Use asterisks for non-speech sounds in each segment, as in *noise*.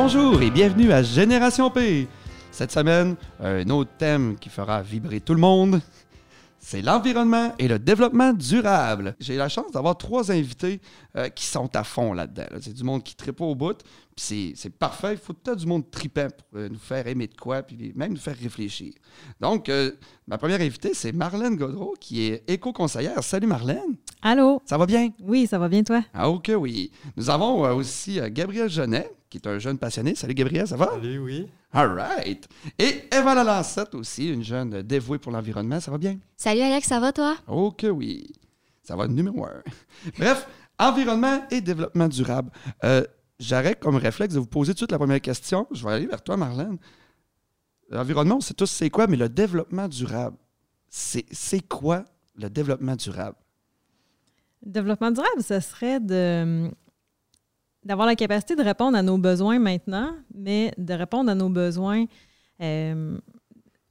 Bonjour et bienvenue à Génération P. Cette semaine, un autre thème qui fera vibrer tout le monde, c'est l'environnement et le développement durable. J'ai la chance d'avoir trois invités euh, qui sont à fond là-dedans. là. C'est du monde qui tripe au bout, puis c'est- parfait. Il faut tout du monde tripant pour euh, nous faire aimer de quoi, puis même nous faire réfléchir. Donc, euh, ma première invitée, c'est Marlène Godreau, qui est éco-conseillère. Salut Marlène, Allô? ça va bien? Oui, ça va bien, toi? Ah ok, oui. Nous avons aussi Gabriel Genet, qui est un jeune passionné. Salut Gabriel, ça va? Salut, oui. All right. Et Eva Lalancette aussi, une jeune dévouée pour l'environnement. Ça va bien? Salut Alex, ça va toi? Oh que oui. Ça va numéro un. *laughs* Bref, environnement et développement durable. Euh, J'arrête comme réflexe de vous poser tout de suite la première question. Je vais aller vers toi, Marlène. L'environnement, on sait tous c'est quoi, mais le développement durable, c'est c'est quoi le développement durable? Développement durable, ce serait de d'avoir la capacité de répondre à nos besoins maintenant, mais de répondre à nos besoins, euh,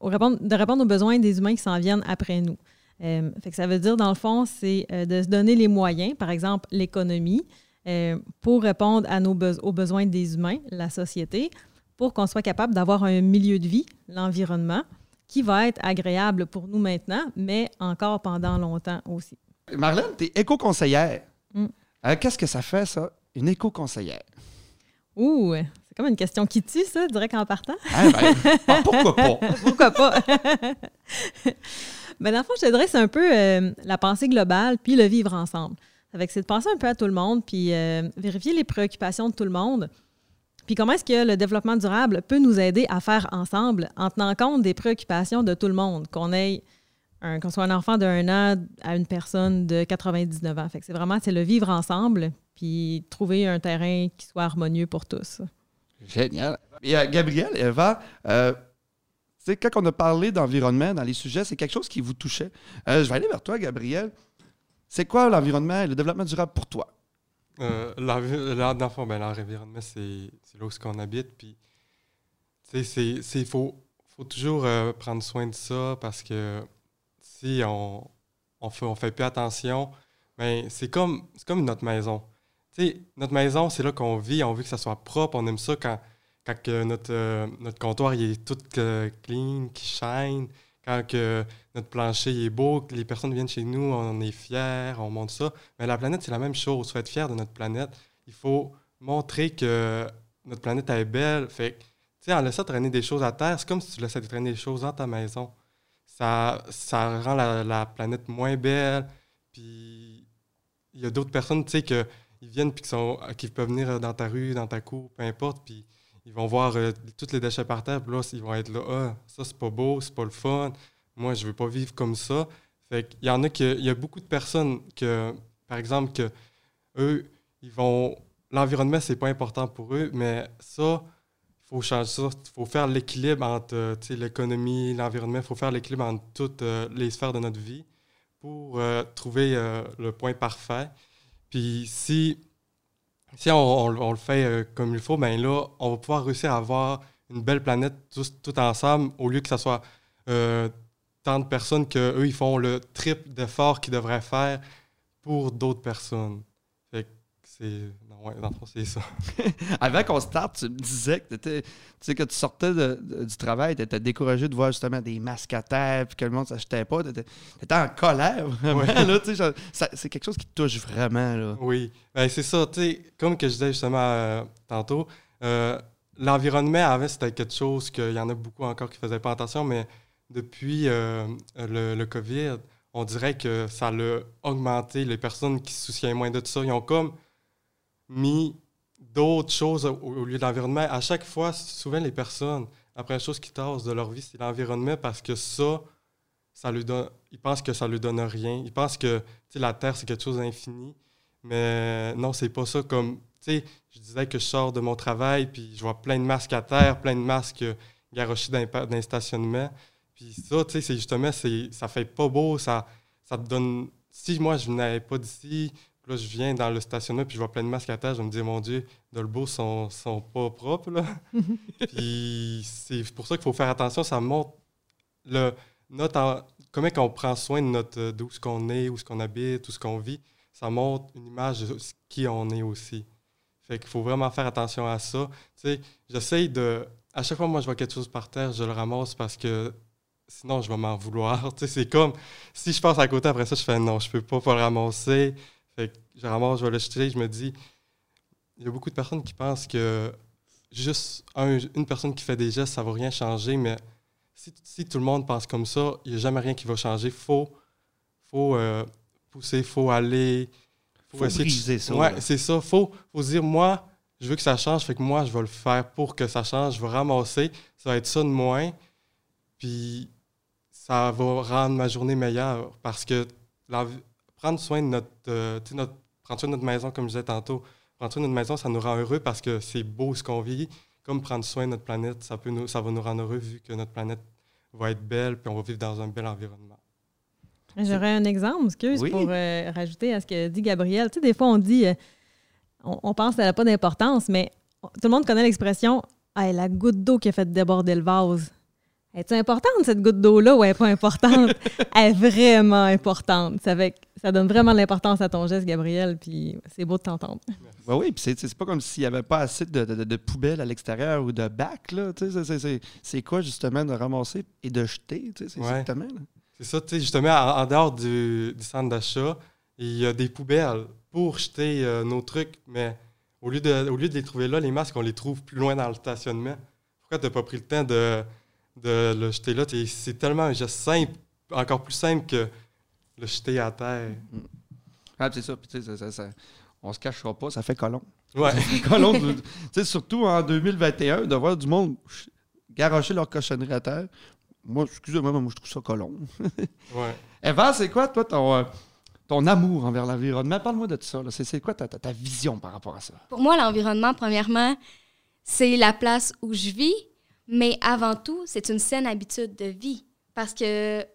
de répondre aux besoins des humains qui s'en viennent après nous. Euh, fait que ça veut dire, dans le fond, c'est euh, de se donner les moyens, par exemple l'économie, euh, pour répondre à nos be- aux besoins des humains, la société, pour qu'on soit capable d'avoir un milieu de vie, l'environnement, qui va être agréable pour nous maintenant, mais encore pendant longtemps aussi. Marlène, tu es éco-conseillère. Mm. Euh, Qu'est-ce que ça fait, ça, une éco-conseillère? Ouh, c'est comme une question qui tue, ça, direct en partant. Hein, ben, ah, pourquoi pas? *laughs* Pourquoi pas? ben, dans le fond, je te dirais que c'est un peu euh, la pensée globale puis le vivre ensemble. Avec c'est de penser un peu à tout le monde puis euh, vérifier les préoccupations de tout le monde. Puis comment est-ce que le développement durable peut nous aider à faire ensemble en tenant compte des préoccupations de tout le monde, qu'on ait un, qu'on soit un enfant d'un an à une personne de 99 ans. Fait que c'est vraiment c'est le vivre ensemble puis trouver un terrain qui soit harmonieux pour tous. Génial. Et euh, Gabriel, Eva, euh, tu sais, quand on a parlé d'environnement dans les sujets, c'est quelque chose qui vous touchait. Euh, je vais aller vers toi, Gabriel. C'est quoi l'environnement et le développement durable pour toi? Euh, là, dans le fond, ben, l'environnement, c'est c'est là où on habite. Puis, c'est- faut, faut toujours euh, prendre soin de ça parce que on on fait, on plus attention, ben, c'est comme, c'est comme notre maison. Notre maison, c'est là qu'on vit, on veut que ça soit propre, on aime ça quand, quand que notre, euh, notre comptoir est tout euh, clean, qui shine, quand que notre plancher est beau, que les personnes viennent chez nous, on est fiers, on montre ça. Mais la planète, c'est la même chose. Il faut être fier de notre planète. Il faut montrer que notre planète est belle. Fait en laissant traîner des choses à terre, c'est comme si tu laissais traîner des choses dans ta maison. Ça, ça rend la, la planète moins belle. Puis, il y a d'autres personnes, tu sais, que ils viennent puis qui, qui peuvent venir dans ta rue, dans ta cour, peu importe, puis ils vont voir euh, tous les déchets par terre, puis là, ils vont être là, ah, ça c'est pas beau, c'est pas le fun, moi je veux pas vivre comme ça. Fait qu'il y en a que, il y a beaucoup de personnes que, par exemple, que eux, ils vont, l'environnement c'est pas important pour eux, mais ça, faut changer ça, il faut faire l'équilibre entre euh, l'économie, l'environnement, il faut faire l'équilibre entre toutes euh, les sphères de notre vie pour euh, trouver le point parfait. Puis si, si on, le fait comme il faut, ben là, on va pouvoir réussir à avoir une belle planète tout ensemble, au lieu que ce soit tant de personnes qu'eux, ils font le triple d'efforts qu'ils devraient faire pour d'autres personnes. C'est... Ouais, dans le fond, c'est ça. *laughs* Avant qu'on starte, tu me disais que, tu sais, que tu sortais de- de- du travail, tu étais découragé de voir justement des masques à terre puis que le monde ne s'achetait pas. Tu étais, en colère, *laughs* vraiment. Ouais. là, tu sais, genre, ça- c'est quelque chose qui te touche vraiment. Là. Oui, ben, c'est ça. tu sais, Comme que je disais justement euh, tantôt, euh, l'environnement, avant, c'était quelque chose qu'il y en a beaucoup encore qui ne faisaient pas attention, mais depuis euh, le, le COVID, on dirait que ça a augmenté les personnes qui se souciaient moins de tout ça. Ils ont comme mis d'autres choses au, lieu de l'environnement. À chaque fois, souvent, les personnes, après la chose qui tassent de leur vie, c'est l'environnement parce que ça, ça lui donne, ils pensent que ça lui donne rien. Ils pensent que la Terre, c'est quelque chose d'infini. Mais non, c'est pas ça. Comme, je disais que je sors de mon travail, puis je vois plein de masques à terre, plein de masques euh, garochés dans dans les. Puis ça, tu sais, c'est justement, ça fait pas beau, ça, ça te donne... Si moi, je venais pas d'ici, puis là, je viens dans le stationnement, puis je vois plein de masques à terre, je me dis, mon Dieu, Dolbeau sont, sont pas propres, là. *laughs* puis c'est pour ça qu'il faut faire attention, ça montre le, notre, en- comment on prend soin de notre, d'où ce qu'on est, où ce qu'on habite, où ce qu'on vit. Ça montre une image de qui on est aussi. Fait qu'il faut vraiment faire attention à ça. Tu sais, j'essaye de. À chaque fois, moi, je vois quelque chose par terre, je le ramasse parce que sinon, je vais m'en vouloir. *laughs* Tu sais, c'est comme si je passe à côté après ça, je fais non, je peux pas, pas le ramasser. Fait que je ramasse, je vais le jeter. Je me dis, il y a beaucoup de personnes qui pensent que juste une personne qui fait des gestes, ça va rien changer, mais si, tout le monde pense comme ça, il n'y a jamais rien qui va changer. Il faut, faut euh, pousser, il faut aller. Faut, faut essayer ça. Ouais, c'est ça. Il faut, faut dire, moi, je veux que ça change, fait que moi, je vais le faire pour que ça change. Je vais ramasser. Ça va être ça de moins. Puis ça va rendre ma journée meilleure parce que prendre soin de notre, euh, notre, prendre soin de notre maison, comme je disais tantôt, prendre soin de notre maison, ça nous rend heureux parce que c'est beau ce qu'on vit. Comme prendre soin de notre planète, ça, peut nous, ça va nous rendre heureux vu que notre planète va être belle puis on va vivre dans un bel environnement. J'aurais un exemple, excuse, pour euh, rajouter à ce que dit Gabriel. Tu sais, des fois, on dit, euh, on, pense qu'elle n'a pas d'importance, mais tout le monde connaît l'expression hey, la goutte d'eau qui a fait déborder le vase. Est-ce importante, cette goutte d'eau-là, ou elle n'est pas importante? *laughs* elle est vraiment importante. Ça, ça donne vraiment l'importance à ton geste, Gabriel, puis c'est beau de t'entendre. oui, puis c'est pas comme s'il n'y avait pas assez de, de, poubelles à l'extérieur ou de bacs, là. C'est quoi, justement, de ramasser et de jeter, c'est exactement. C'est ça, tu sais, justement, en, dehors du, centre d'achat, il y a des poubelles pour jeter euh, nos trucs, mais au lieu, de, au lieu de les trouver là, les masques, on les trouve plus loin dans le stationnement. Pourquoi tu n'as pas pris le temps de de le jeter là. C'est tellement un geste simple, encore plus simple que le jeter à terre. Mm. Ah, c'est ça. ça, ça, on se cachera pas, ça fait colon. Ouais. *laughs* colon. surtout en 2021, de voir du monde garocher leur cochonnerie à terre. Moi, excusez-moi, moi, je trouve ça colon. *laughs* ouais. Eva, c'est quoi, toi, ton, euh, ton amour envers l'environnement? Parle-moi de ça. C'est quoi ta, ta vision par rapport à ça? Pour moi, l'environnement, premièrement, c'est la place où je vis, mais avant tout, c'est une saine habitude de vie. Parce que,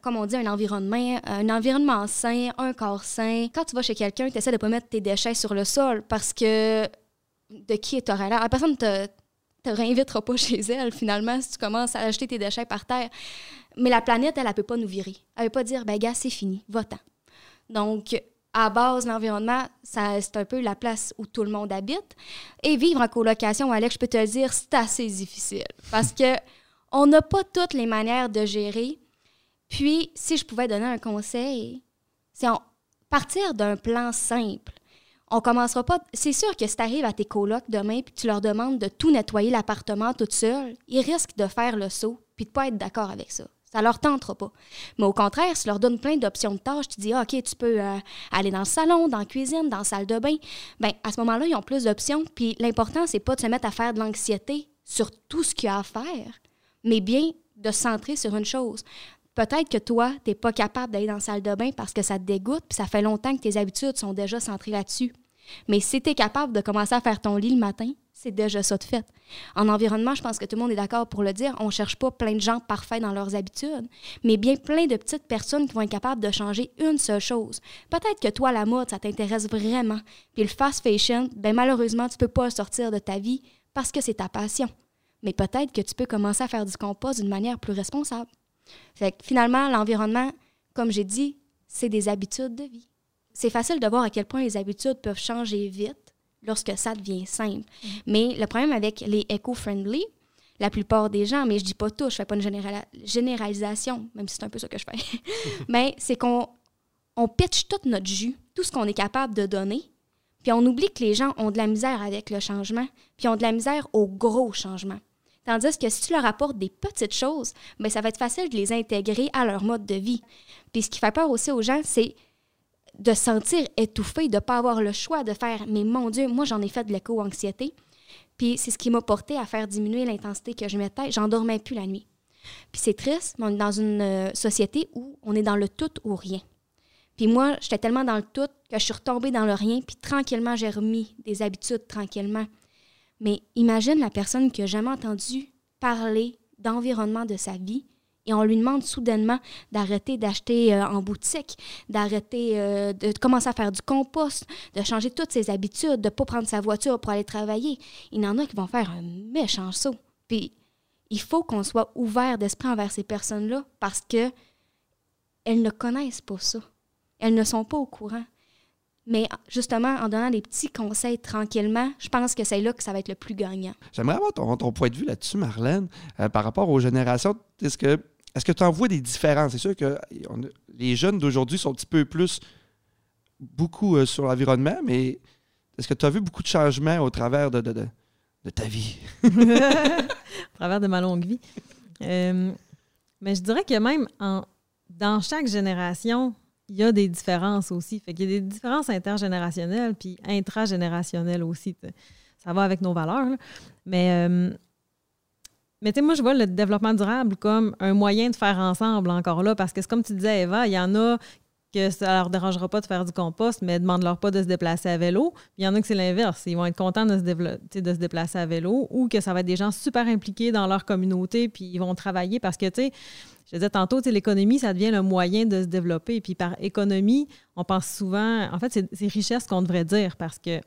comme on dit, un environnement, un environnement sain, un corps sain. Quand tu vas chez quelqu'un, tu essaies de ne pas mettre tes déchets sur le sol parce que de qui est l'air? La personne ne te, te réinvitera pas *laughs* chez elle, finalement, si tu commences à acheter tes déchets par terre. Mais la planète, elle, ne peut pas nous virer. Elle ne peut pas dire, ben gars, c'est fini, va-t'en. Donc, à base, l'environnement, c'est un peu la place où tout le monde habite. Et vivre en colocation, Alex, je peux te le dire, c'est assez difficile. Parce que on n'a pas toutes les manières de gérer. Puis, si je pouvais donner un conseil, c'est partir d'un plan simple. On commencera pas. C'est sûr que si tu arrives à tes colocs demain puis tu leur demandes de tout nettoyer l'appartement toute seule, ils risquent de faire le saut puis de pas être d'accord avec ça. Ça leur tentera pas. Mais au contraire, tu leur donnes plein d'options de tâches, tu dis, ah, OK, tu peux euh, aller dans le salon, dans la cuisine, dans la salle de bain, bien, à ce moment-là, ils ont plus d'options. Puis l'important, c'est pas de se mettre à faire de l'anxiété sur tout ce qu'il y a à faire, mais bien de se centrer sur une chose. Peut-être que toi, tu n'es pas capable d'aller dans la salle de bain parce que ça te dégoûte, puis ça fait longtemps que tes habitudes sont déjà centrées là-dessus. Mais si tu es capable de commencer à faire ton lit le matin, c'est déjà ça de fait. En environnement, je pense que tout le monde est d'accord pour le dire. On ne cherche pas plein de gens parfaits dans leurs habitudes, mais bien plein de petites personnes qui vont être capables de changer une seule chose. Peut-être que toi, la mode, ça t'intéresse vraiment. Puis le fast fashion, ben malheureusement, tu ne peux pas sortir de ta vie parce que c'est ta passion. Mais peut-être que tu peux commencer à faire du compost d'une manière plus responsable. Fait que finalement, l'environnement, comme j'ai dit, c'est des habitudes de vie. C'est facile de voir à quel point les habitudes peuvent changer vite lorsque ça devient simple. Mm. Mais le problème avec les eco-friendly, la plupart des gens, mais je dis pas tout, je fais pas une généralisation, même si c'est un peu ça que je fais, *laughs* mais c'est qu'on on pitch tout notre jus, tout ce qu'on est capable de donner, puis on oublie que les gens ont de la misère avec le changement, puis ont de la misère au gros changement. Tandis que si tu leur apportes des petites choses, bien, ça va être facile de les intégrer à leur mode de vie. Puis ce qui fait peur aussi aux gens, c'est de sentir étouffé, de ne pas avoir le choix de faire Mais mon Dieu, moi, j'en ai fait de l'éco-anxiété. Puis c'est ce qui m'a porté à faire diminuer l'intensité que je mettais. J'en dormais plus la nuit. Puis c'est triste, mais on est dans une euh, société où on est dans le tout ou rien. Puis moi, j'étais tellement dans le tout que je suis retombée dans le rien, puis tranquillement, j'ai remis des habitudes tranquillement. Mais imagine la personne qui n'a jamais entendu parler d'environnement de sa vie, et on lui demande soudainement d'arrêter d'acheter euh, en boutique, d'arrêter euh, de commencer à faire du compost, de changer toutes ses habitudes, de ne pas prendre sa voiture pour aller travailler. Il y en a qui vont faire un méchant saut. Puis il faut qu'on soit ouvert d'esprit envers ces personnes-là parce que elles ne connaissent pas ça. Elles ne sont pas au courant. Mais justement, en donnant des petits conseils tranquillement, je pense que c'est là que ça va être le plus gagnant. J'aimerais avoir ton, point de vue là-dessus, Marlène, euh, par rapport aux générations. Est-ce que est-ce que tu en vois des différences? C'est sûr que les jeunes d'aujourd'hui sont un petit peu plus beaucoup euh, sur l'environnement, mais est-ce que tu as vu beaucoup de changements au travers de, ta vie? *laughs* à travers de ma longue vie. Euh, mais je dirais que même en, dans chaque génération, il y a des différences aussi. Fait qu'il y a des différences intergénérationnelles puis intragénérationnelles aussi. Ça va avec nos valeurs. Mais, euh, mais tu sais, moi, je vois le développement durable comme un moyen de faire ensemble encore là, parce que c'est comme tu disais, Eva, il y en a que ça leur dérangera pas de faire du compost, mais demande-leur pas de se déplacer à vélo. Il y en a que c'est l'inverse. Ils vont être contents de se, de se déplacer à vélo ou que ça va être des gens super impliqués dans leur communauté puis ils vont travailler parce que, tu sais, je disais tantôt, l'économie, ça devient le moyen de se développer. Puis par économie, on pense souvent, en fait, c'est richesse qu'on devrait dire parce que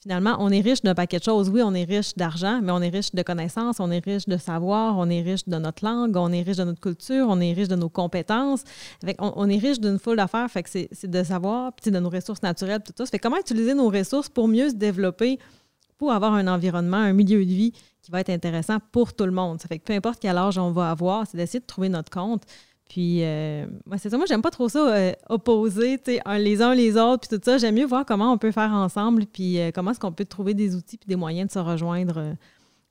finalement, on est riche d'un paquet de choses. Oui, on est riche d'argent, mais on est riche de connaissances, on est riche de savoir, on est riche de notre langue, on est riche de notre culture, on est riche de nos compétences. On, est riche d'une foule d'affaires. C'est de savoir, puis de nos ressources naturelles, tout ça. Comment utiliser nos ressources pour mieux se développer, pour avoir un environnement, un milieu de vie qui va être intéressant pour tout le monde? Peu importe quel âge on va avoir, c'est d'essayer de trouver notre compte. Puis, euh, ouais, c'est ça. Moi, j'aime pas trop ça, euh, opposer, un- les uns les autres, puis tout ça. J'aime mieux voir comment on peut faire ensemble, puis euh, comment est-ce qu'on peut trouver des outils puis des moyens de se rejoindre, euh,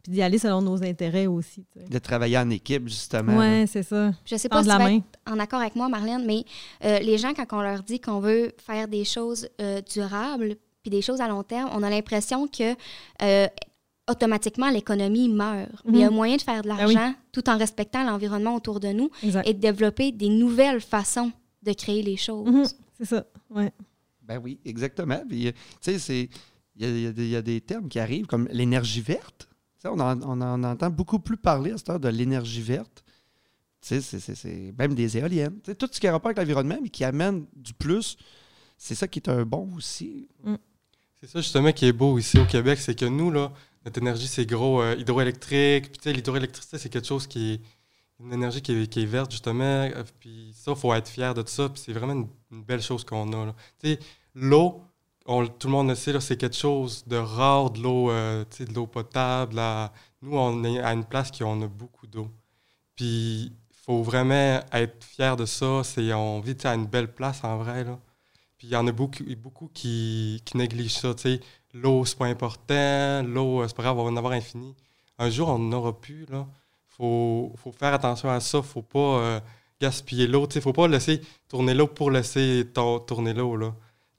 puis d'y aller selon nos intérêts aussi. De travailler en équipe, justement. Ouais, c'est ça. Je sais pas Tendre si la tu vas main. être en accord avec moi, Marlène, mais euh, les gens, quand on leur dit qu'on veut faire des choses euh, durables puis des choses à long terme, on a l'impression que euh, automatiquement l'économie meurt. Mais il y a Mhm. moyen de faire de oui. l'argent tout en respectant l'environnement autour de nous Exact. et de développer des nouvelles façons de créer les choses. Mhm, c'est ça. Ouais. Ben oui, exactement. Puis, euh, tu sais, c'est. Il y a, y des- il y a des termes qui arrivent comme l'énergie verte. On, en, on en entend beaucoup plus parler à cette heure de l'énergie verte. Tu sais, c'est- c'est- c'est même des éoliennes. Tu sais, tout ce qui a rapport avec l'environnement, mais qui amène du plus, c'est ça qui est un bon aussi. C'est ça justement qui est beau ici au Québec, c'est que nous, là, notre énergie, c'est gros euh, hydroélectrique. Puis l'hydroélectricité, c'est quelque chose qui est une énergie qui est, verte, justement. euh, Puis ça, il faut être fier de ça. Puis c'est vraiment une, belle chose qu'on a. Tu l'eau, tout le monde le sait, c'est quelque chose de rare, de l'eau euh, de l'eau potable. là. Nous, on est à une place qui on a beaucoup d'eau. Puis il faut vraiment être fier de ça. C'est, on vit à une belle place en vrai. Là. Puis il y en a beaucoup, beaucoup qui, qui négligent ça. L'eau, c'est pas important. L'eau, euh, c'est pas grave, on va en avoir infini. Un jour, on n'en aura plus. Il faut, faut faire attention à ça. faut pas euh, gaspiller l'eau. Il faut pas laisser tourner l'eau pour laisser to- tourner l'eau.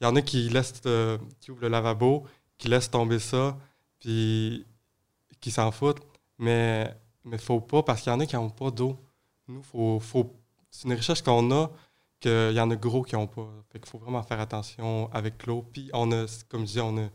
Il y en a qui euh, qui ouvrent le lavabo, qui laissent tomber ça, puis qui s'en foutent. Mais il faut pas, parce qu'il y en a qui n'ont pas d'eau. Nous, faut, faut, c'est une richesse qu'on a qu'il y en a gros qui n'ont pas. Fait qu'il faut vraiment faire attention avec l'eau. Puis on a, comme je disais, on a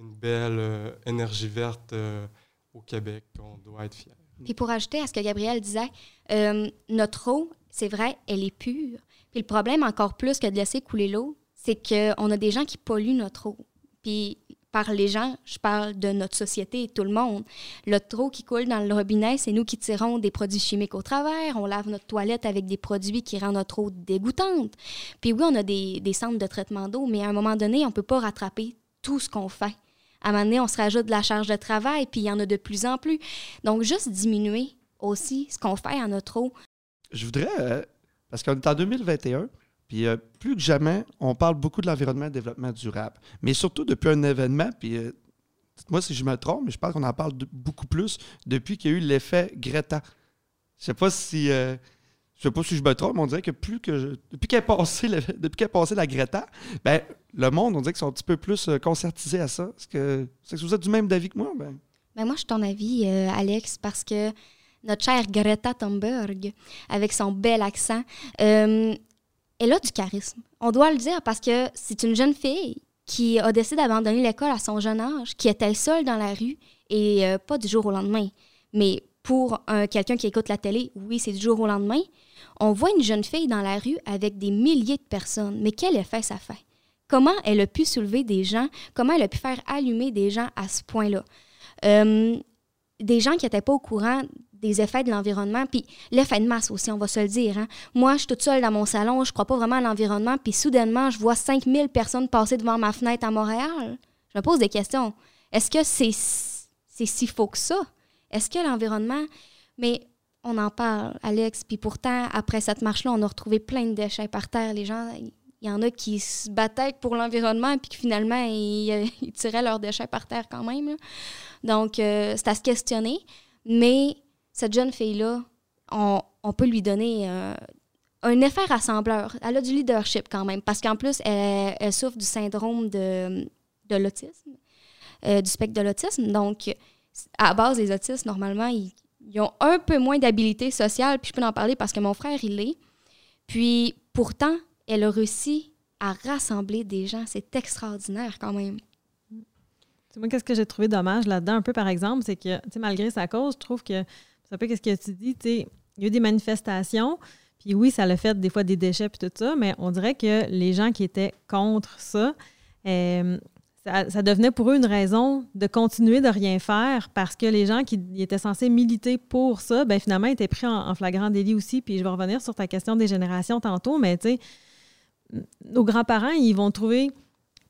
une belle euh, énergie verte euh, au Québec. On doit être fiers. Puis pour ajouter à ce que Gabriel disait, euh, notre eau, c'est vrai, elle est pure. Puis le problème, encore plus que de laisser couler l'eau, c'est qu'on a des gens qui polluent notre eau. Puis par les gens, je parle de notre société et tout le monde. Notre eau qui coule dans le robinet, c'est nous qui tirons des produits chimiques au travers. On lave notre toilette avec des produits qui rendent notre eau dégoûtante. Puis oui, on a des, des centres de traitement d'eau, mais à un moment donné, on ne peut pas rattraper tout ce qu'on fait. À un moment donné, on se rajoute de la charge de travail, puis il y en a de plus en plus. Donc, juste diminuer aussi ce qu'on fait à notre eau. Je voudrais, euh, parce qu'on est en 2021, puis euh, plus que jamais, on parle beaucoup de l'environnement et du développement durable. Mais surtout depuis un événement, puis euh, dites-moi si je me trompe, mais je pense qu'on en parle beaucoup plus depuis qu'il y a eu l'effet Greta. Je sais pas si. Je sais pas si je me trompe, mais on dirait que plus que. je- depuis qu'elle passée, le- *laughs* depuis passée la Greta, ben, le monde, on dirait qu'ils sont un petit peu plus euh, concertisés à ça. Est-ce que, que vous êtes du même avis que moi? Ben, Ben moi, je suis ton avis, euh, Alex, parce que notre chère Greta Thunberg, avec son bel accent, euh, elle a du charisme. On doit le dire parce que c'est une jeune fille qui a décidé d'abandonner l'école à son jeune âge, qui était seule dans la rue et pas du jour au lendemain. Mais pour un- quelqu'un qui écoute la télé, oui, c'est du jour au lendemain. On voit une jeune fille dans la rue avec des milliers de personnes. Mais quel effet ça fait? Comment elle a pu soulever des gens? Comment elle a pu faire allumer des gens à ce point-là? Euh, des gens qui n'étaient pas au courant des effets de l'environnement, puis l'effet de masse aussi, on va se le dire. Hein. Moi, je suis toute seule dans mon salon, je crois pas vraiment à l'environnement, puis soudainement, je vois 5000 personnes passer devant ma fenêtre à Montréal. Je me pose des questions. Est-ce que c'est si faux que ça? Est-ce que l'environnement... Mais on en parle, Alex, puis pourtant, après cette marche-là, on a retrouvé plein de déchets par terre. Les gens, il y en a qui se battaient pour l'environnement, puis finalement, *laughs* ils, tiraient leurs déchets par terre quand même. Donc, euh, c'est à se questionner. Mais cette jeune fille-là, on, peut lui donner euh, un effet rassembleur. Elle a du leadership quand même, parce qu'en plus, elle, souffre du syndrome de, de l'autisme, euh, du spectre de l'autisme. Donc, à base, les autistes, normalement, ils, ont un peu moins d'habilité sociale, puis je peux en parler parce que mon frère, il l'est. Puis, pourtant, elle a réussi à rassembler des gens. C'est extraordinaire quand même. Moi, qu'est-ce que j'ai trouvé dommage là-dedans, un peu par exemple, c'est que, malgré sa cause, je trouve que c'est un peu ce que tu dis, il y a eu des manifestations, puis oui, ça l'a fait des fois des déchets puis tout ça, mais on dirait que les gens qui étaient contre ça, euh, ça, devenait pour eux une raison de continuer de rien faire parce que les gens qui étaient censés militer pour ça, ben finalement, étaient pris en, flagrant délit aussi. Puis je vais revenir sur ta question des générations tantôt, mais tu sais, nos grands-parents, ils vont trouver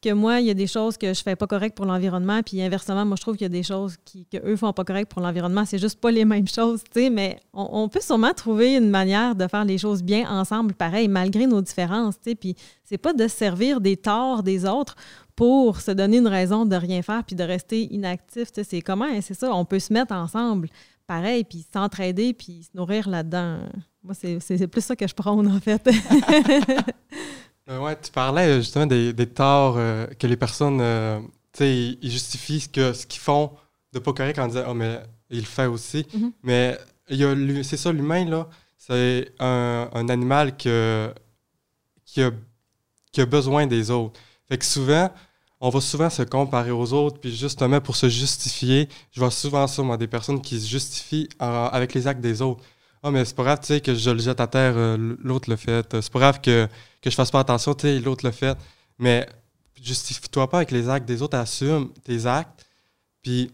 que moi, il y a des choses que je fais pas correct pour l'environnement, puis inversement, moi, je trouve qu'il y a des choses qui, que eux font pas correct pour l'environnement. C'est juste pas les mêmes *laughs* choses, tu sais, mais on, peut sûrement trouver une manière de faire les choses bien ensemble, pareil, malgré nos différences, tu sais, puis c'est pas de servir des torts des autres pour se donner une raison de rien faire puis de rester inactif, tu sais, c'est comment, c'est ça, on peut se mettre ensemble, pareil, puis s'entraider, puis se nourrir là-dedans. Moi, c'est plus ça que je prône, en fait. *laughs* Euh, ouais, tu parlais euh, justement des, des torts euh, que les personnes, tu sais, ils, justifient ce que ce qu'ils font de pas correct en disant, oh, mais il le fait aussi. Mm-hmm. Mais Mais c'est ça, l'humain, là, c'est un, un, animal que, qui, a, qui a besoin des autres. Fait que souvent, on va souvent se comparer aux autres, puis justement, pour se justifier, je vois souvent ça, moi, des personnes qui se justifient avec les actes des autres. Ah, mais c'est pas grave, tu sais, que je le jette à terre, l'autre le fait. C'est pas grave que que je fasse pas attention, tu sais, l'autre le fait. Mais justifie-toi pas avec les actes des autres, assume tes actes. Puis,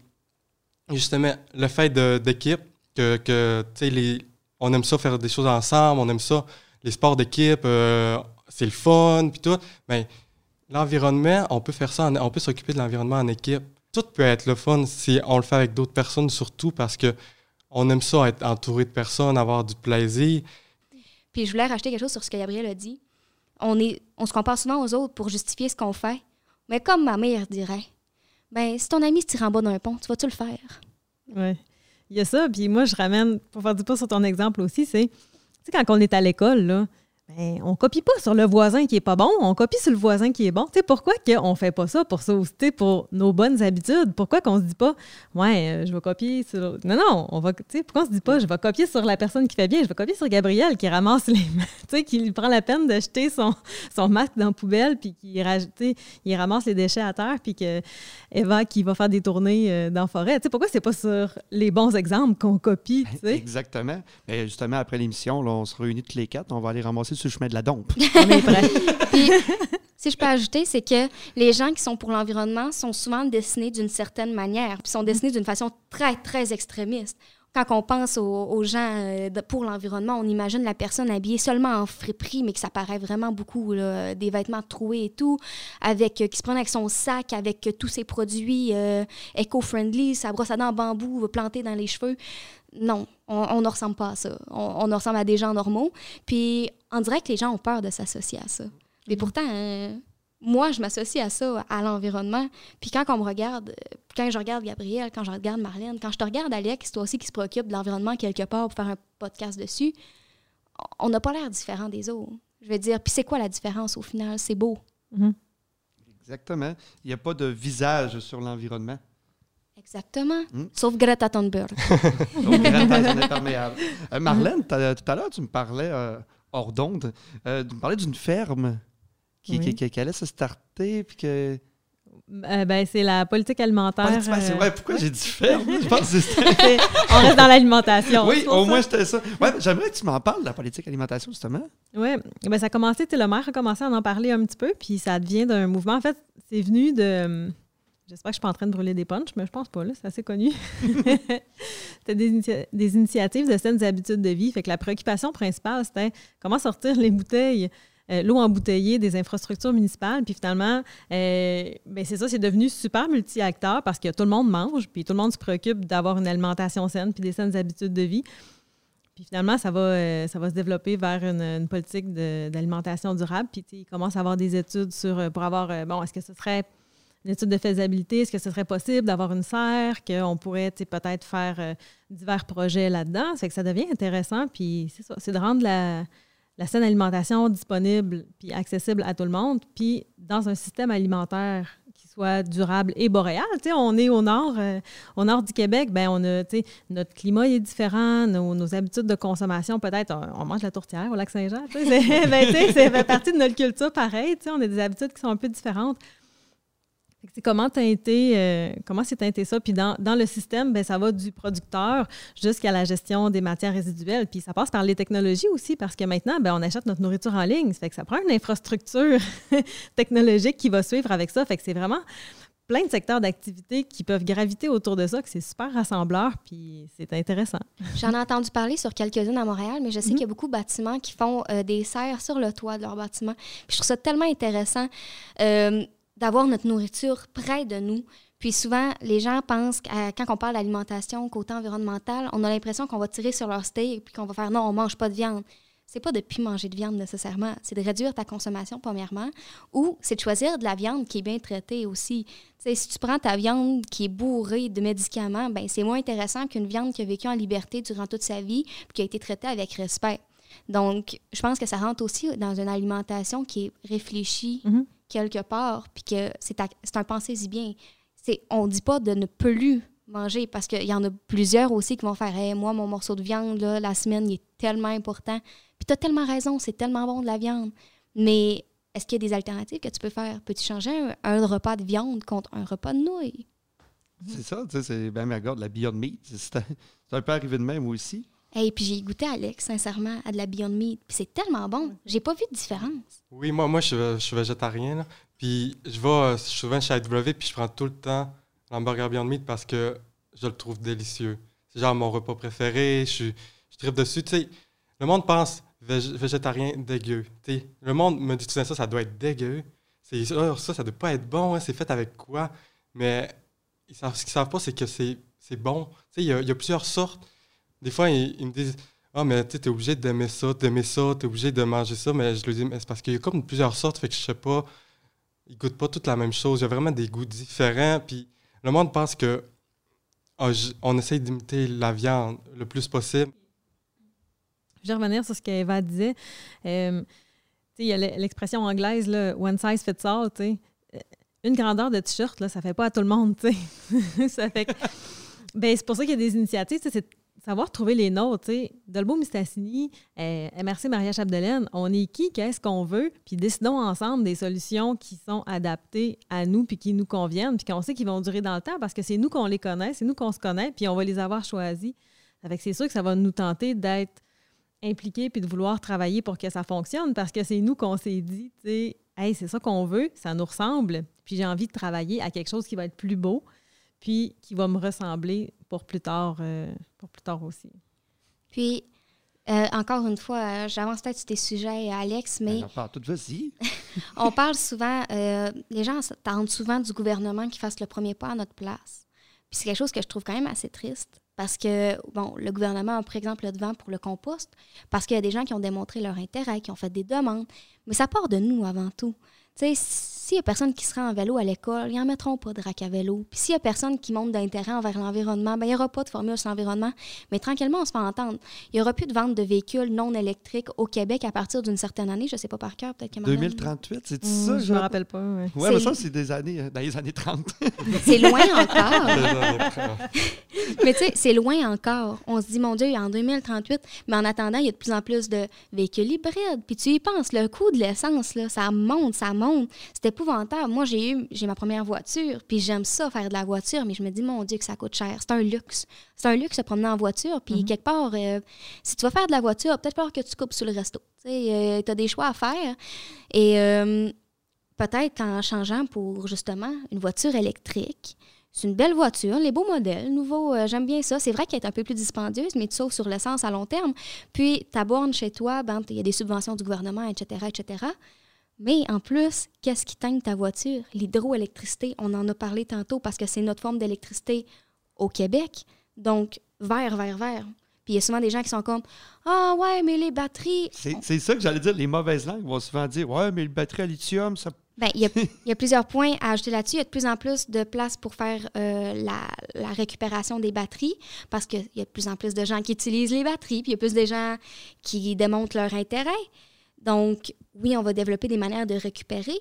justement, le fait d'équipe, que, que tu sais, on aime ça faire des choses ensemble, on aime ça, les sports d'équipe, euh, c'est le fun, puis tout. Mais l'environnement, on peut faire ça, on peut s'occuper de l'environnement en équipe. Tout peut être le fun si on le fait avec d'autres personnes, surtout parce que on aime ça, être entouré de personnes, avoir du plaisir. Puis je voulais rajouter quelque chose sur ce que Gabriel a dit on, est, on se compare souvent aux autres pour justifier ce qu'on fait. Mais comme ma mère dirait, ben si ton ami se tire en bas d'un pont, tu vas-tu le faire? Oui. Il y a ça, puis moi, je ramène, pour faire du pas sur ton exemple aussi, c'est, tu sais, quand on est à l'école, là, ben, on copie pas sur le voisin qui est pas bon, on copie sur le voisin qui est bon. Tu sais, pourquoi qu'on fait pas ça pour ça aussi, pour nos bonnes habitudes? Pourquoi qu'on se dit pas, ouais, euh, je vais copier sur. Non, non, on va. Tu sais, pourquoi on se dit pas, je vais copier sur la personne qui fait bien, je vais copier sur Gabriel qui ramasse les. *laughs* tu sais, qui prend la peine de jeter son, son masque dans la poubelle, puis qui il ramasse les déchets à terre, puis que Eva qui va faire des tournées euh, dans la forêt. Tu sais, pourquoi c'est pas sur les bons exemples qu'on copie, tu sais? Exactement. Mais justement, après l'émission, on se réunit tous les quatre, on va aller ramasser sur le chemin de la dompe. *laughs* *laughs* si je peux ajouter, c'est que les gens qui sont pour l'environnement sont souvent dessinés d'une certaine manière, puis sont dessinés d'une façon très, très extrémiste. Quand on pense aux, gens euh, pour l'environnement, on imagine la personne habillée seulement en friperie, mais que ça paraît vraiment beaucoup, des vêtements troués et tout, avec, euh, qui se prend avec son sac, avec euh, tous ses produits éco-friendly, sa brosse à dents en bambou plantée dans les cheveux non, on, ne ressemble pas à ça. On, on, ressemble à des gens normaux. Puis on dirait que les gens ont peur de s'associer à ça. Mais mm. pourtant, euh, moi, je m'associe à ça, à l'environnement. Puis quand on me regarde, quand je regarde Gabriel, quand je regarde Marlène, quand je te regarde Alex, toi aussi qui se préoccupe de l'environnement quelque part pour faire un podcast dessus, on n'a pas l'air différent des autres. Je veux dire, puis c'est quoi la différence au final? C'est beau. Mm-hmm. Exactement. Il n'y a pas de visage sur l'environnement. Exactement. Hmm? Sauf Greta Thunberg. *laughs* Sauf Greta, c'est imperméable. *laughs* Euh, Marlène, tout à l'heure, tu me parlais, euh, hors d'onde, euh, tu me parlais d'une ferme qui, qui, allait se starter, puis que... ben, c'est la politique alimentaire. Ouais, pourquoi j'ai dit ferme? Je pense que *laughs* On reste dans l'alimentation. Oui, au moins c'était ça. Ouais, J'aimerais que tu m'en parles de la politique alimentation, justement. Oui, ben, ça a commencé, le maire a commencé à en parler un petit peu, puis ça devient d'un mouvement. En fait, c'est venu de J'espère que je suis pas en train de brûler des punches, mais je pense pas, là, c'est assez connu. *laughs* c'était des, des, initiatives de saines habitudes de vie. Fait que la préoccupation principale, c'était comment sortir les bouteilles, euh, l'eau embouteillée des infrastructures municipales. Puis finalement, euh, ben c'est ça, c'est devenu super multi-acteur parce que tout le monde mange, puis tout le monde se préoccupe d'avoir une alimentation saine, puis des saines habitudes de vie. Puis finalement, ça va, euh, ça va se développer vers une, politique d'alimentation durable. Puis il commence à avoir des études sur, pour avoir, bon, est-ce que ce serait une étude de faisabilité, est-ce que ce serait possible d'avoir une serre, qu'on pourrait peut-être faire euh, divers projets là-dedans? C'est que ça devient intéressant, puis c'est ça, c'est de rendre la, la saine alimentation disponible puis accessible à tout le monde, puis dans un système alimentaire qui soit durable et boréal. on est au nord, euh, au nord du Québec, ben on a, notre climat est différent, nos, habitudes de consommation, peut-être, on, mange la tourtière au lac Saint-Jean, *laughs* ben, ça fait partie de notre culture pareil, on a des habitudes qui sont un peu différentes. Comment teinter, euh, comment c'est teinté ça? Puis dans, le système, ben, ça va du producteur jusqu'à la gestion des matières résiduelles. Puis ça passe par les technologies aussi, parce que maintenant, ben, on achète notre nourriture en ligne. Ça fait que ça prend une infrastructure *laughs* technologique qui va suivre avec ça. Fait que c'est vraiment plein de secteurs d'activité qui peuvent graviter autour de ça, que c'est super rassembleur, puis c'est intéressant. J'en ai entendu parler sur quelques-unes à Montréal, mais je sais mhm. qu'il y a beaucoup de bâtiments qui font euh, des serres sur le toit de leur bâtiment. Puis je trouve ça tellement intéressant. Euh, d'avoir notre nourriture près de nous. Puis souvent, les gens pensent quand on parle d'alimentation côté environnemental, on a l'impression qu'on va tirer sur leur steak puis qu'on va faire non, on mange pas de viande. C'est pas de plus manger de viande nécessairement, c'est de réduire ta consommation premièrement, ou c'est de choisir de la viande qui est bien traitée aussi. sais, si tu prends ta viande qui est bourrée de médicaments, ben c'est moins intéressant qu'une viande qui a vécu en liberté durant toute sa vie puis qui a été traitée avec respect. Donc, je pense que ça rentre aussi dans une alimentation qui est réfléchie, mm-hmm quelque part, puis que c'est un pensez-y bien. On ne dit pas de ne plus manger parce qu'il y en a plusieurs aussi qui vont faire hey, Moi, mon morceau de viande, là, la semaine, il est tellement important. Puis tu as tellement raison, c'est tellement bon de la viande. Mais est-ce qu'il y a des alternatives que tu peux faire? Peux-tu changer un, repas de viande contre un repas de nouilles? C'est ça, tu sais, c'est ben, regarde, la Beyond Meat, c'est un peu arrivé de même aussi. Et puis j'ai goûté, Alex, sincèrement, à de la Beyond Meat. Puis c'est tellement bon. J'ai pas vu de différence. Oui, moi, moi je, suis, végétarien. Là. Puis je vais euh, souvent chez AW, puis je prends tout le temps l'hamburger Beyond Meat parce que je le trouve délicieux. C'est genre mon repas préféré. Je, je tripe dessus. Tu sais, le monde pense végétarien dégueu. Tu le monde me dit tout ça, ça doit être dégueu. C'est, ça, ça, ça doit pas être bon. Hein. C'est fait avec quoi? Mais ils savent, ce qu'ils savent pas, c'est que c'est, bon. Tu sais, il y, y a plusieurs sortes des fois, ils, me disent Ah, mais tu es obligé d'aimer ça, d'aimer ça, tu es obligé de manger ça. Mais je leur dis Mais c'est parce qu'il y a comme plusieurs sortes, fait que je sais pas. Ils goûtent pas toutes la même chose. Il y a vraiment des goûts différents. Puis le monde pense que ah, on essaye d'imiter la viande le plus possible. Je vais revenir sur ce qu'Eva disait. Euh, il y a l'expression anglaise, là, one size fits all. Euh, une grandeur de t-shirt, ça fait pas à tout le monde. *laughs* ça fait ben, c'est pour ça qu'il y a des initiatives. C'est savoir trouver les nôtres. Dolbo Mistassini, euh, MRC Maria Chapdelaine, on est qui, qu'est-ce qu'on veut, puis décidons ensemble des solutions qui sont adaptées à nous, puis qui nous conviennent, puis qu'on sait qu'ils vont durer dans le temps, parce que c'est nous qu'on les connaît, c'est nous qu'on se connaît, puis on va les avoir choisis. C'est sûr que ça va nous tenter d'être impliqués, puis de vouloir travailler pour que ça fonctionne, parce que c'est nous qu'on s'est dit, tu sais, hey, c'est ça qu'on veut, ça nous ressemble, puis j'ai envie de travailler à quelque chose qui va être plus beau, puis qui va me ressembler pour plus tard, euh, pour plus tard aussi. Puis, euh, encore une fois, euh, j'avance peut-être sur tes sujets, Alex, mais. on parle tout vas-y. *laughs* on parle souvent, les gens attendent souvent du gouvernement qui fasse le premier pas à notre place. Puis c'est quelque chose que je trouve quand même assez triste. Parce que, bon, le gouvernement a pris exemple le devant pour le compost, parce qu'il y a des gens qui ont démontré leur intérêt, qui ont fait des demandes. Mais ça part de nous avant tout. Tu sais, s'il n'y a personne qui sera en vélo à l'école, ils n'en mettront pas de rack à vélo. Puis s'il n'y a personne qui monte d'intérêt envers l'environnement, ben, il n'y aura pas de formule sur l'environnement. Mais tranquillement, on se fait entendre. Il n'y aura plus de vente de véhicules non électriques au Québec à partir d'une certaine année. Je ne sais pas par cœur, peut-être que 2038, c'est mmh, ça? Je ne me rappelle pas. Oui, ouais, mais ça, c'est des années, euh, dans les années 30. *laughs* c'est loin encore. *laughs* *laughs* mais tu sais, c'est loin encore. On se dit, mon Dieu, en 2038, mais en attendant, il y a de plus en plus de véhicules hybrides. Puis tu y penses, le coût de l'essence, là, ça monte, ça monte. C'était épouvantable. Moi, j'ai eu j'ai ma première voiture, puis j'aime ça, faire de la voiture, mais je me dis, mon Dieu, que ça coûte cher. C'est un luxe. C'est un luxe de promener en voiture, puis mhm. quelque part, euh, si tu vas faire de la voiture, peut-être pas que tu coupes sur le resto. Tu sais, euh, as des choix à faire. Et euh, peut-être en changeant pour justement une voiture électrique. C'est une belle voiture, les beaux modèles, nouveaux, euh, j'aime bien ça. C'est vrai qu'elle est un peu plus dispendieuse, mais tu sauves sur l'essence à long terme. Puis ta borne chez toi, ben, il y a des subventions du gouvernement, etc., etc. Mais en plus, qu'est-ce qui teint ta voiture? L'hydroélectricité, on en a parlé tantôt parce que c'est notre forme d'électricité au Québec. Donc, vert, vert, vert. Puis il y a souvent des gens qui sont comme Ah ouais, mais les batteries. C'est ça que j'allais dire. Les mauvaises langues vont souvent dire Ouais, mais les batteries à lithium, ça ben, il, y a, plusieurs points à ajouter là-dessus. Il y a de plus en plus de place pour faire euh, la, récupération des batteries parce qu'il y a de plus en plus de gens qui utilisent les batteries, puis il y a plus de gens qui démontrent leur intérêt. Donc, oui, on va développer des manières de récupérer.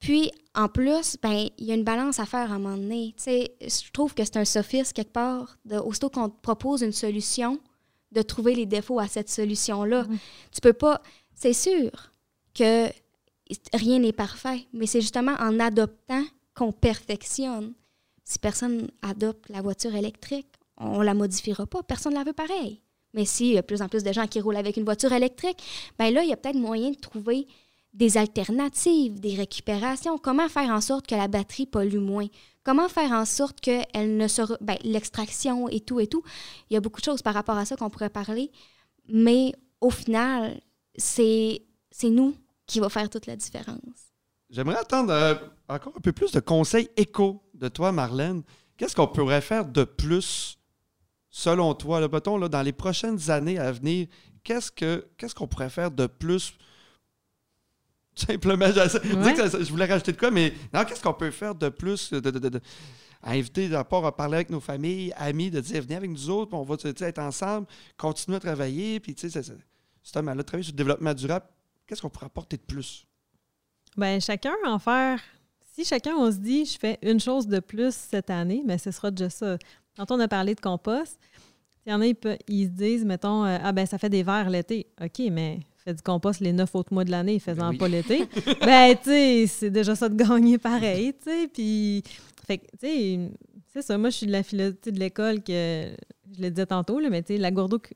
Puis, en plus, ben, il y a une balance à faire à un moment donné. je trouve que c'est un sophisme quelque part. De, aussitôt qu'on te propose une solution, de trouver les défauts à cette solution-là. Mm-hmm. Tu peux pas. C'est sûr que rien n'est parfait, mais c'est justement en adoptant qu'on perfectionne. Si personne adopte la voiture électrique, on la modifiera pas. Personne ne la veut pareil. Mais s'il y a de plus en plus de gens qui roulent avec une voiture électrique, ben là, il y a peut-être moyen de trouver des alternatives, des récupérations. Comment faire en sorte que la batterie pollue moins? Comment faire en sorte qu'elle ne se... Ben, l'extraction et tout et tout? Il y a beaucoup de choses par rapport à ça qu'on pourrait parler. Mais au final, c'est nous qui va faire toute la différence. J'aimerais attendre euh, encore un peu plus de conseils éco de toi, Marlène. Qu'est-ce qu'on pourrait faire de plus, selon toi, là, là, dans les prochaines années à venir? Qu'est-ce que qu'est-ce qu'on pourrait faire de plus? *laughs* Simplement, je, voulais rajouter de quoi, mais non, qu'est-ce qu'on peut faire de plus de, à inviter d'abord à parler avec nos familles, amis, de dire venez avec nous autres, on va être ensemble, continuer à travailler, puis tu sais, c'est un travailler sur le développement durable qu'est-ce qu'on pourrait apporter de plus? Bien, chacun en faire. Si chacun, on se dit, je fais une chose de plus cette année, mais ce sera déjà ça. Quand on a parlé de compost, il y en a, ils, se disent, mettons, euh, ah ben ça fait des verres l'été. OK, mais fais du compost les neuf autres mois de l'année, faisant ben pas l'été. *laughs* ben, tu sais, c'est déjà ça de gagner pareil, tu sais. Puis, fait tu sais, c'est ça. Moi, je suis de la philosophie de l'école que, je le disais tantôt, là, mais tu sais, la,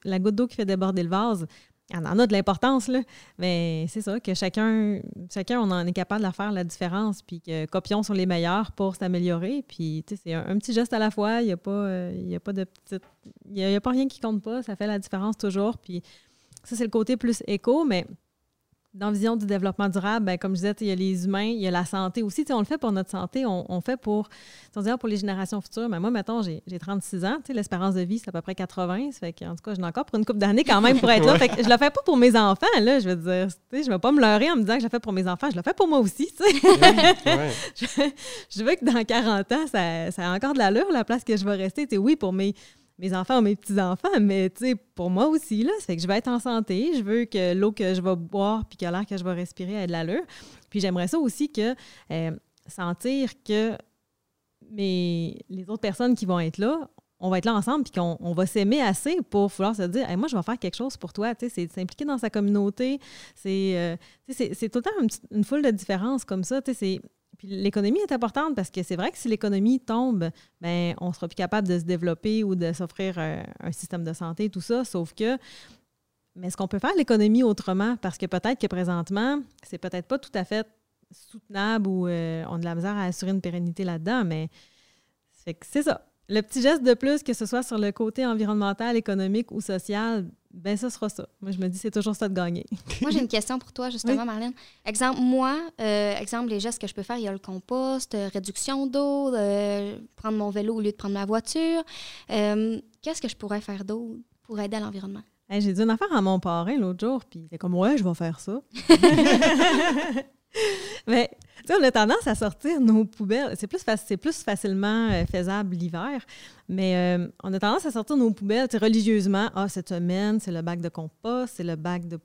la goutte d'eau qui fait déborder le vase, il en a de l'importance, là. Mais c'est ça, que chacun, chacun, on en est capable de faire la différence, puis que copions sont les meilleurs pour s'améliorer. Puis, tu sais, c'est un, petit geste à la fois. Il n'y a, pas, euh, a pas de petite. Il n'y a, pas rien qui compte pas. Ça fait la différence toujours. Puis, ça, c'est le côté plus éco, mais dans Vision du développement durable, ben, comme je disais, il y a les humains, il y a la santé aussi. On le fait pour notre santé, on, fait pour, pour les générations futures. Mais moi, mettons, j'ai 36 ans, l'espérance de vie, c'est à peu près 80. Ça fait en tout cas, j'en ai encore pour une couple d'années quand même pour être là. *laughs* Fait que je le fais pas pour mes enfants, là, je veux dire. Je ne vais pas me leurrer en me disant que je le fais pour mes enfants, je le fais pour moi aussi. *laughs* je, veux que dans 40 ans, ça, ça a encore de l'allure, la place que je vais rester. oui, pour mes mes enfants ou mes petits-enfants, mais tu sais, pour moi aussi, là, ça que je vais être en santé. Je veux que l'eau que je vais boire puis que l'air que je vais respirer ait de l'allure. Puis j'aimerais ça aussi que euh, sentir que mes, les autres personnes qui vont être là, on va être là ensemble puis qu'on on va s'aimer assez pour vouloir se dire moi je vais faire quelque chose pour toi tu sais c'est s'impliquer dans sa communauté c'est euh, c'est tout le temps une, foule de différences comme ça tu sais puis l'économie est importante parce que c'est vrai que si l'économie tombe, ben on sera plus capable de se développer ou de s'offrir un, système de santé, tout ça. Sauf que, mais est-ce qu'on peut faire l'économie autrement? Parce que peut-être que présentement, c'est peut-être pas tout à fait soutenable ou euh, on a de la misère à assurer une pérennité là-dedans, mais c'est ça. Le petit geste de plus, que ce soit sur le côté environnemental, économique ou social, ben ça sera ça. Moi, je me dis, c'est toujours ça de gagner. *laughs* moi, j'ai une question pour toi, justement, Marlène. Exemple, moi, euh, exemple, les gestes que je peux faire, il y a le compost, euh, réduction d'eau, euh, prendre mon vélo au lieu de prendre ma voiture. Qu'est-ce que je pourrais faire d'autre pour aider à l'environnement? j'ai dit une affaire à mon parrain l'autre jour, puis il était comme, ouais, je vais faire ça. *laughs* *laughs* Mais on a tendance à sortir nos poubelles. C'est plus, plus facilement euh, faisable l'hiver, mais euh, on a tendance à sortir nos poubelles religieusement. Ah, cette semaine, c'est le bac de compost, c'est le bac de,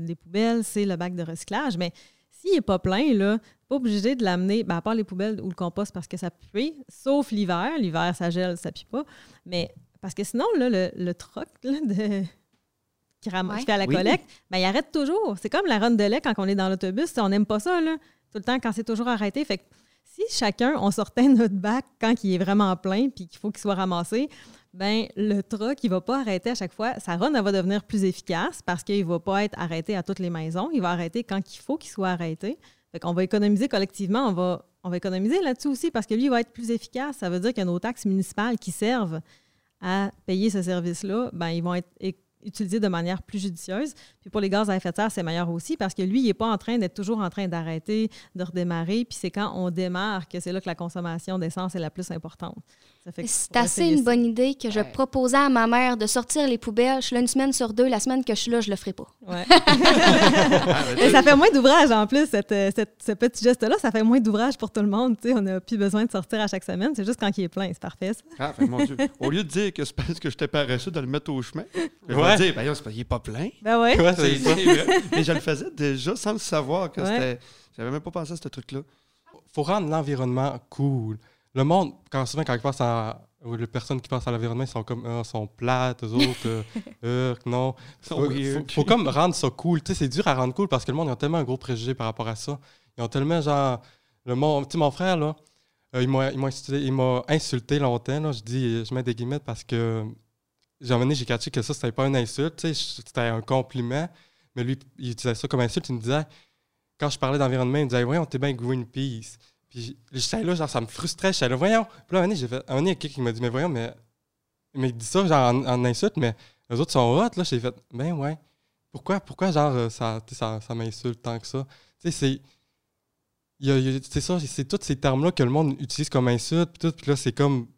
des poubelles, c'est le bac de recyclage. Mais s'il n'est pas plein, là, pas obligé de l'amener, ben, à part les poubelles ou le compost parce que ça pue, sauf l'hiver. L'hiver, ça gèle, ça pue pas. Mais parce que sinon, là, le, le troc de qui, fait à la collecte, ben, il arrête toujours. C'est comme la ronde de lait quand on est dans l'autobus. On n'aime pas ça, là, tout le temps, quand c'est toujours arrêté. Fait que si chacun, on sortait *laughs* notre bac quand il est vraiment plein puis qu'il faut qu'il soit ramassé, ben le truck, il ne va pas arrêter à chaque fois. Sa run, elle va devenir plus efficace parce qu'il ne va pas être arrêté à toutes les maisons. Il va arrêter quand il faut qu'il soit arrêté. Fait qu'on va économiser collectivement, on va, on va économiser là-dessus aussi parce que lui, il va être plus efficace. Ça veut dire que nos taxes municipales qui servent à payer ce service-là, ben, ils vont être utilisés de manière plus judicieuse. Puis pour les gaz à effet de serre, c'est meilleur aussi parce que lui, il n'est pas en train d'être toujours en train d'arrêter, de redémarrer. Puis c'est quand on démarre que c'est là que la consommation d'essence est la plus importante. C'est assez une bonne idée que je proposais à ma mère de sortir les poubelles. Je suis là une semaine sur deux. La semaine que je suis là, je le ferai pas. Ouais. *laughs* Et ça fait moins d'ouvrage en plus, cette, ce petit geste-là. Ça fait moins d'ouvrage pour tout le monde. on n'a plus besoin de sortir à chaque semaine. C'est juste quand il est plein. C'est parfait, ça. Ah, mon Dieu. Au lieu de dire que c'est parce que j'étais paresseux de le mettre au chemin, je vais dire, ben, qu'il n'est pas plein. Ben ouais. Mais je le faisais déjà sans le savoir que. J'avais même pas pensé à ce truc-là. faut rendre l'environnement cool le monde, quand souvent, quand ils passent à. Les personnes qui passent à l'environnement, ils sont comme. Ah, sont plates, eux autres. euh, euh *laughs* non. Faut, faut, comme rendre ça cool. Tu sais, c'est dur à rendre cool parce que le monde, ils ont tellement un gros préjugé par rapport à ça. Ils ont tellement, genre. Le monde. Tu sais, mon frère, là, euh, il m'a insulté, insulté, longtemps. Là, je dis, je mets des guillemets parce que. J'ai amené, j'ai catché que ça, c'était pas une insulte. Tu sais, c'était un compliment. Mais lui, il utilisait ça comme insulte. Il me disait. Quand je parlais d'environnement, il me disait, ouais, on t'es bien Greenpeace. Puis j'étais là, genre, ça me frustrait. J'étais là, voyons. Puis là, un j'ai fait, un moment, quelqu'un qui m'a dit, mais voyons, mais. Mais il dit ça, genre, en, insulte, mais les autres sont hot, là. J'ai fait, ben ouais. Pourquoi, pourquoi genre, euh, ça, ça, ça m'insulte tant que ça? Tu sais, c'est. C'est ça, c'est tous ces termes-là que le monde utilise comme insulte, puis tout. Puis là, c'est comme.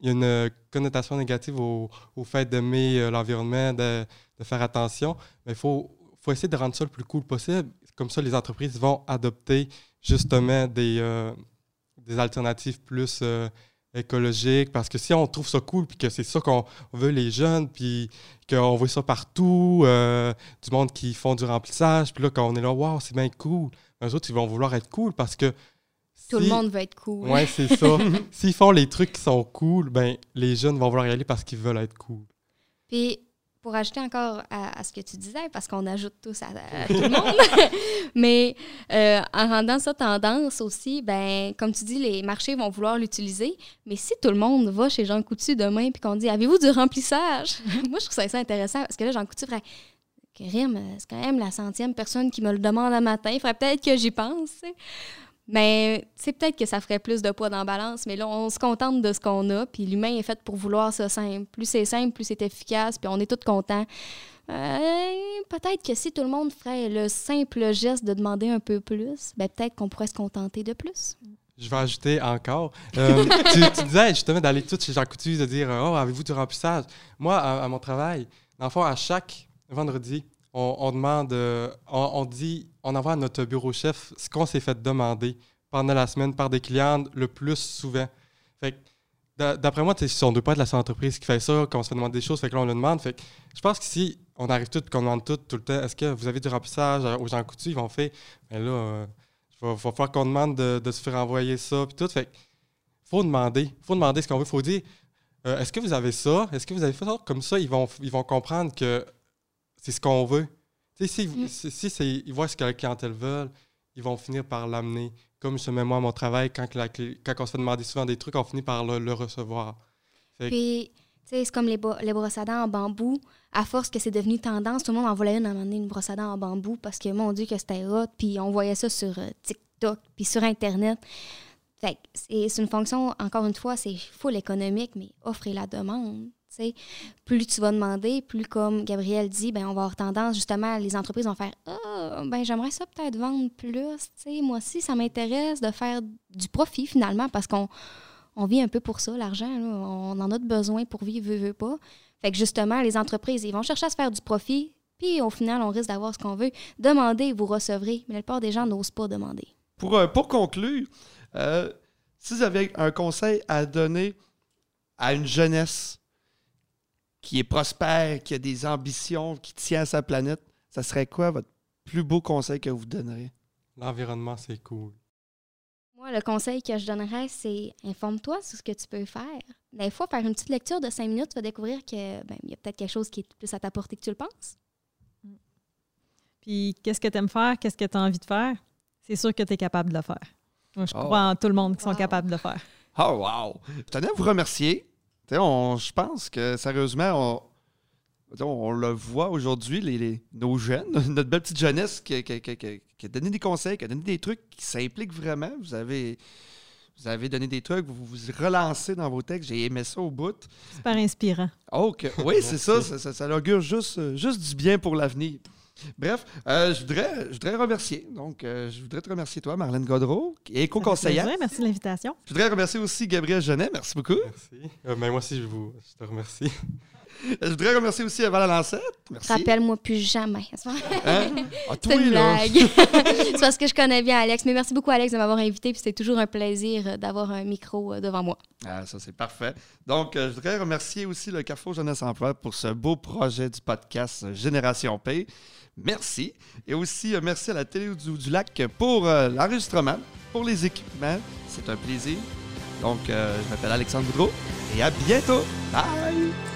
Il y a une connotation négative au, au fait d'aimer euh, l'environnement, de, de, faire attention. Mais il faut, faut essayer de rendre ça le plus cool possible. Comme ça, les entreprises vont adopter justement des, euh, des alternatives plus euh, écologiques. Parce que si on trouve ça cool, puis que c'est ça qu'on veut les jeunes, puis qu'on voit ça partout, euh, du monde qui font du remplissage, puis là, quand on est là, waouh, c'est bien cool. Eux autres, ils vont vouloir être cool parce que. Tout le monde veut être cool. Oui, c'est ça. *laughs* S'ils font les trucs qui sont cool, ben les jeunes vont vouloir y aller parce qu'ils veulent être cool. Puis pour ajouter encore à, ce que tu disais, parce qu'on ajoute tous à, *laughs* tout le monde, *laughs* mais euh, en rendant ça tendance aussi, ben comme tu dis, les marchés vont vouloir l'utiliser. Mais si tout le monde va chez Jean Coutu demain puis qu'on dit Avez-vous du remplissage? *laughs* Moi, je trouve ça intéressant parce que là, Jean Coutu ferait Karim, c'est quand même la centième personne qui me le demande un matin. Il faudrait peut-être que j'y pense. Mais c'est peut-être que ça ferait plus de poids dans la balance, mais là, on se contente de ce qu'on a, puis l'humain est fait pour vouloir ça simple. Plus c'est simple, plus c'est efficace, puis on est tous contents. Euh, peut-être que si tout le monde ferait le simple geste de demander un peu plus, ben peut-être qu'on pourrait se contenter de plus. Je vais ajouter encore. Euh, *laughs* tu, disais justement d'aller tout chez Jean Coutu, de dire Oh, avez-vous du remplissage? Moi, à, mon travail, dans le fond, à chaque vendredi, on, demande, euh, on, dit, on envoie à notre bureau chef ce qu'on s'est fait demander pendant la semaine par des clients le plus souvent. Fait d'après moi, si on ne doit pas être la seule entreprise qui fait ça, qu'on se fait demander des choses, fait que là, on le demande. Fait je pense que si on arrive tout, qu'on demande tout, tout le temps, est-ce que vous avez du remplissage aux gens coutus, ils vont faire, mais ben là, euh, il va, falloir qu'on demande de, se faire envoyer ça, puis tout. Fait faut demander, faut demander ce qu'on veut, faut dire, euh, est-ce que vous avez ça? Est-ce que vous avez fait ça? Comme ça, ils vont, ils vont comprendre que c'est ce qu'on veut. si, mm. si, ils voient ce que la clientèle veut, ils vont finir par l'amener. Comme je mets moi à mon travail, quand, quand on se fait demander souvent des trucs, on finit par le, recevoir. Puis, c'est comme les, les brosses à dents en bambou. À force que c'est devenu tendance, tout le monde en voulait une à un moment donné, une brosse à dents en bambou, parce que, mon Dieu, que c'était hot. Puis on voyait ça sur euh, TikTok, puis sur Internet. Fait c'est une fonction, encore une fois, c'est full économique, mais offre et la demande plus tu vas demander, plus comme Gabriel dit, ben on va avoir tendance justement, les entreprises vont faire Ah, ben j'aimerais ça peut-être vendre plus. moi aussi, ça m'intéresse de faire du profit finalement parce qu'on on vit un peu pour ça, l'argent. On en a besoin pour vivre, veut, veut pas. Fait que justement, les entreprises, ils vont chercher à se faire du profit, puis au final, on risque d'avoir ce qu'on veut. Demandez, vous recevrez. Mais la plupart des gens n'osent pas demander. Pour, euh, conclure, euh, si vous avez un conseil à donner à une jeunesse qui est prospère, qui a des ambitions, qui tient à sa planète, ça serait quoi votre plus beau conseil que vous donneriez? L'environnement, c'est cool. Moi, le conseil que je donnerais, c'est informe-toi sur ce que tu peux faire. Des fois, faire une petite lecture de cinq minutes, tu vas découvrir que ben, y a peut-être quelque chose qui est plus à ta portée que tu le penses. Puis, qu'est-ce que tu aimes faire? Qu'est-ce que tu as envie de faire? C'est sûr que tu es capable de le faire. Moi, je oh. crois en tout le monde qui sont capables de le faire. Oh, wow! Je tenais à vous remercier je pense que sérieusement, on le voit aujourd'hui, les, les- nos jeunes, *laughs* notre belle petite jeunesse qui, qui- qui- qui- qui a donné des conseils, qui a donné des trucs, qui s'implique vraiment. Vous avez, vous avez donné des trucs, vous vous relancez dans vos textes. J'ai aimé ça au bout. Super inspirant. Oh, que- oui, c'est ça, ça, ça, ça augure juste, juste du bien pour l'avenir. Bref, euh, je, voudrais, je voudrais remercier. Donc, euh, je voudrais te remercier, toi, Marlène Godreau, Ça fait éco-conseillère. plaisir. Merci de l'invitation. Je voudrais remercier aussi Gabriel Genet. Merci beaucoup. Merci. Euh, mais moi aussi, je, vous, je te remercie. Je voudrais remercier aussi Val Lancette. Merci. Rappelle-moi plus jamais. C'est Hein? Ah, une toi, là. blague. c'est parce que je connais bien Alex. Mais merci beaucoup, Alex, de m'avoir invité. Puis c'est toujours un plaisir euh, d'avoir un micro euh, devant moi. Ah, ça, c'est parfait. Donc, euh, je voudrais remercier aussi le Carrefour Jeunesse Emploi pour ce beau projet du podcast Génération P. Merci. Et aussi, merci à la Télé du, du Lac pour euh, l'enregistrement, pour les équipements. C'est un plaisir. Donc, euh, je m'appelle Alexandre Boudreau et à bientôt. Bye!